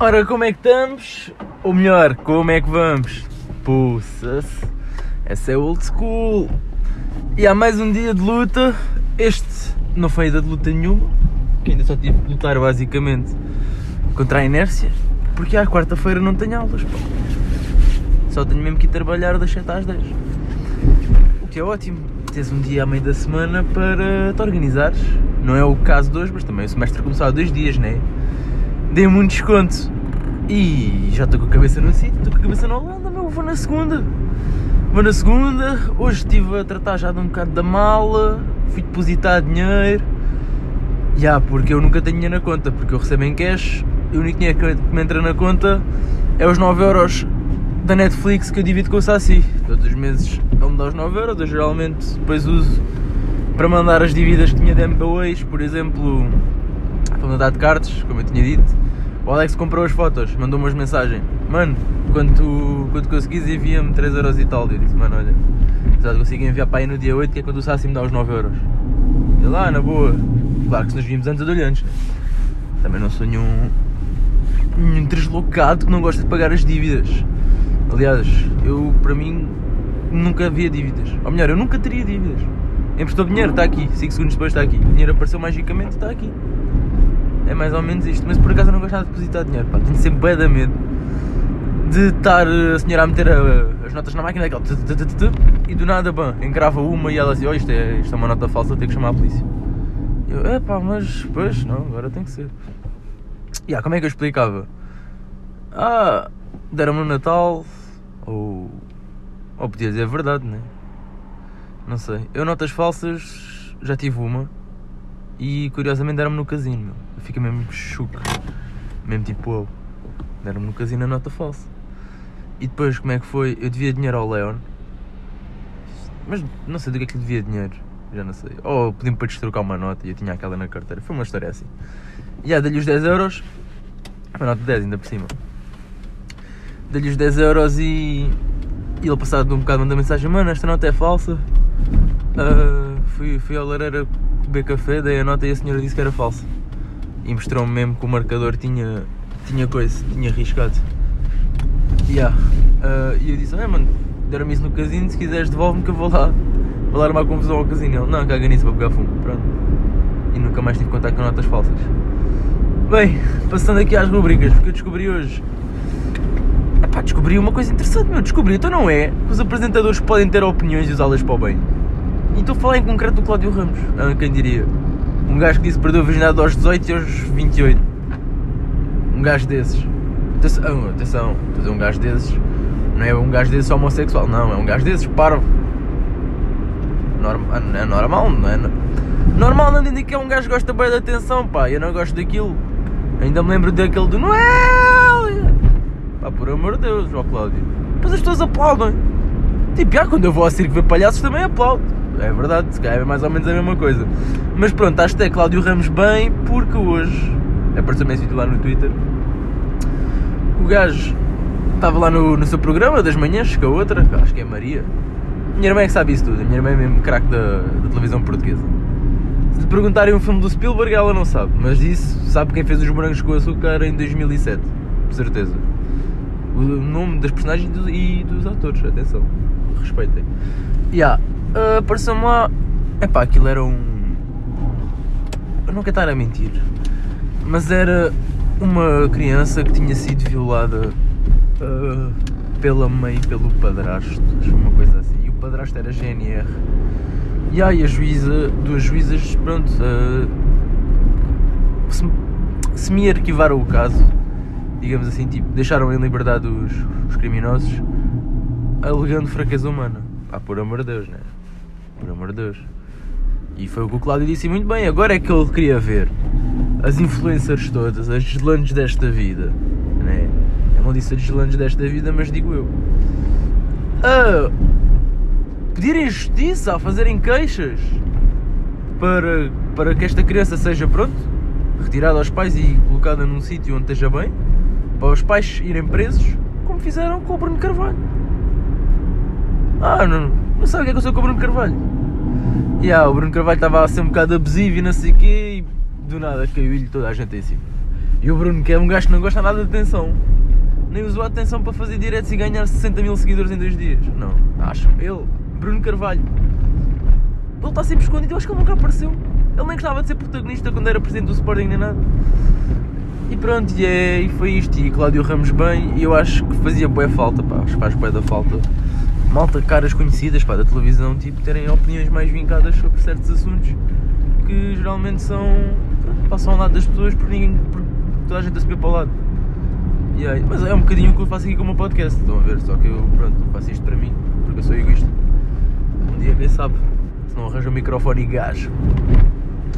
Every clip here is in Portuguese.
Ora, como é que estamos? Ou melhor, como é que vamos? Puxa-se, essa é old school. E há mais um dia de luta. Este não foi ainda de luta nenhuma, que ainda só tive de lutar basicamente contra a inércia, porque à quarta-feira não tenho aulas. Pá. Só tenho mesmo que ir trabalhar das 7 às 10. O que é ótimo. Tens um dia à meio da semana para te organizares. Não é o caso de hoje, mas também o semestre começou há dois dias, né? Dei-me um desconto. E já estou com a cabeça no sítio, estou com a cabeça na Holanda, meu, vou na segunda. Vou na segunda, hoje estive a tratar já de um bocado da mala, fui depositar dinheiro. Já, porque eu nunca tenho dinheiro na conta, porque eu recebo em cash, e o único dinheiro que me entra na conta é os 9 euros da Netflix que eu divido com o Saci. Todos os meses ele me dá os 9 euros, eu geralmente depois uso para mandar as dívidas que tinha de MBWays, por exemplo, para mandar de cartas, como eu tinha dito. O Alex comprou as fotos, mandou-me umas mensagens. Mano, quando tu, quando conseguis envia-me 3 euros e tal. Eu disse, mano, olha, já consigo enviar para aí no dia 8, que é quando o Saci me dá os 9 euros. E lá, na boa. Claro que se nos vimos antes, eu antes. né? Também não sou nenhum, nenhum deslocado que não gosta de pagar as dívidas. Aliás, eu, para mim, nunca havia dívidas. Ou melhor, eu nunca teria dívidas. Emprestou dinheiro, está aqui. 5 segundos depois está aqui. O dinheiro apareceu magicamente, está aqui. É mais ou menos isto. Mas por acaso eu não gosto de depositar dinheiro. Pá. Tenho sempre bué de medo de estar a senhora a meter a- as notas na máquina daquela e do nada, bam, encrava uma e ela dizia: oh, isto, é, isto é uma nota falsa, tenho que chamar a polícia. Eu, é pá, mas pois, não, agora tem que ser. E ah, como é que eu explicava? Ah, deram-me no Natal, ou. Ou podia dizer a verdade, né? Não sei. Eu notas falsas já tive uma e curiosamente deram-me no casino, meu. Eu mesmo chuco. Mesmo tipo eu. Deram-me no casino a nota falsa. E depois como é que foi? Eu devia dinheiro ao Leon. Mas não sei do que é que lhe devia dinheiro. Já não sei. Ou pedi-me para destrocar uma nota e eu tinha aquela na carteira. Foi uma história assim. E yeah, dei-lhe os 10 euros. Uma nota de 10 ainda por cima. Dei-lhe os 10 euros e. E ele passado um bocado mandou mensagem: Mano, esta nota é falsa. Ah, fui, fui ao lareira beber café, dei a nota e a senhora disse que era falsa. E mostrou-me mesmo que o marcador tinha, tinha coisa, tinha riscado. Yeah. Ah, e eu disse: Ah, mano, deram-me isso no casino, se quiseres devolve-me que eu vou lá. Vou dar uma confusão ao casino. Ele: Não, caga nisso, vou pegar fumo. Pronto. E nunca mais tive contato com notas falsas. Bem, passando aqui às rubricas, porque eu descobri hoje. Epá, descobri uma coisa interessante, meu. Descobri, então não é que os apresentadores podem ter opiniões e usá-las para o bem. E estou a falar em concreto do Cláudio Ramos. Ah, quem diria? Um gajo que disse que perdeu a virgindade aos 18 e aos 28. Um gajo desses. Atenção, atenção. A dizer um gajo desses. Não é um gajo desses homossexual, não. É um gajo desses parvo. É normal, não é? Normal não entender que é um gajo que gosta bem da atenção, pá. Eu não gosto daquilo. Ainda me lembro daquele do Noel. Pá, por amor de Deus, ó Cláudio. Depois as pessoas aplaudem. Tipo, já quando eu vou ao circo ver palhaços também aplaudo. É verdade, se calhar é mais ou menos a mesma coisa. Mas pronto, acho que é Cláudio Ramos bem, porque hoje, apareceu-me esse vídeo lá no Twitter, o gajo estava lá no, no seu programa das manhãs, com a outra, acho que é Maria. Minha irmã é que sabe isso tudo, a minha irmã é mesmo craque da, da televisão portuguesa. Se lhe perguntarem um filme do Spielberg, ela não sabe, mas isso sabe quem fez os morangos com açúcar em 2007, com certeza. O nome das personagens e do- e dos atores, atenção, respeitem. Yeah. Uh, Apareceu-me lá. Epá, aquilo era um. Eu não quero estar a mentir, mas era uma criança que tinha sido violada uh, pela mãe e pelo padrasto, uma coisa assim. E o padrasto era GNR. E aí a juíza, duas juízas, pronto, uh, se, me arquivaram o caso, digamos assim, tipo, deixaram em liberdade os, os criminosos, alegando fraqueza humana. Pá, por amor de Deus, né? Por amor de Deus. E foi o que o Cláudio disse muito bem. Agora é que ele queria ver as influencers todas, as deslandes desta vida, né? Eu não disse as deslandes desta vida, mas digo eu. A pedirem justiça, a fazerem queixas para, para que esta criança seja, pronto, retirada aos pais e colocada num sítio onde esteja bem, para os pais irem presos, como fizeram com o Bruno Carvalho. Ah, não, não sabe o que é que eu sou com o Bruno Carvalho? E ah, o Bruno Carvalho estava a ser um bocado abusivo e não sei o quê, e do nada caiu-lhe toda a gente em cima. E o Bruno, que é um gajo que não gosta nada de atenção, nem usou a atenção para fazer diretos e ganhar 60 mil seguidores em dois dias. Não, acham? Ele, Bruno Carvalho, ele está sempre escondido, eu acho que ele nunca apareceu. Ele nem gostava de ser protagonista quando era presidente do Sporting nem nada. E pronto, e, é, e foi isto. E Cláudio Ramos bem, e eu acho que fazia boa falta, pá, acho que faz boa da falta. Malta, caras conhecidas, pá, da televisão, tipo, terem opiniões mais vincadas sobre certos assuntos que geralmente são. Passam ao lado das pessoas por ninguém. por toda a gente a subir para o lado. Aí, mas é um bocadinho o que eu faço aqui com o meu podcast, estão a ver? Só que eu, pronto, faço isto para mim, porque eu sou egoísta. Um dia, quem sabe, se não arranjo um microfone e gás.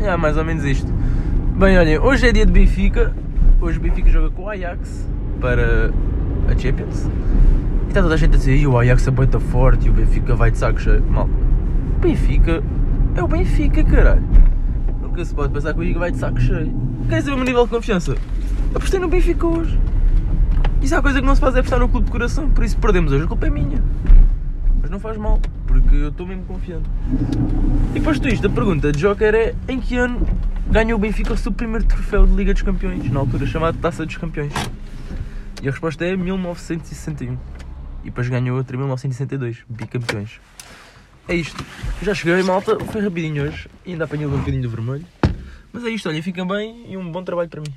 É mais ou menos isto. Bem, olhem, hoje é dia de Benfica. Hoje o Benfica joga com o Ajax para a Champions. E está toda a gente a dizer, "Ih, o Ajax é muito forte e o Benfica vai de saco cheio. Mal, o Benfica é o Benfica, caralho. Nunca se pode pensar que o Benfica vai de saco cheio. Querem saber o meu nível de confiança? Apostei no Benfica hoje. Isso é a coisa que não se faz é apostar no clube de coração, por isso perdemos hoje, a culpa é minha. Mas não faz mal, porque eu estou mesmo confiante. E posto isto, a pergunta de Joker é em que ano ganhou o Benfica o seu primeiro troféu de Liga dos Campeões, na altura chamado Taça dos Campeões? E a resposta é 1961. E depois ganhou outra em 1962, bicampeões. É isto. Já cheguei, malta, foi rapidinho hoje, ainda apanhei um bocadinho do vermelho. Mas é isto, olha, fiquem bem e um bom trabalho para mim.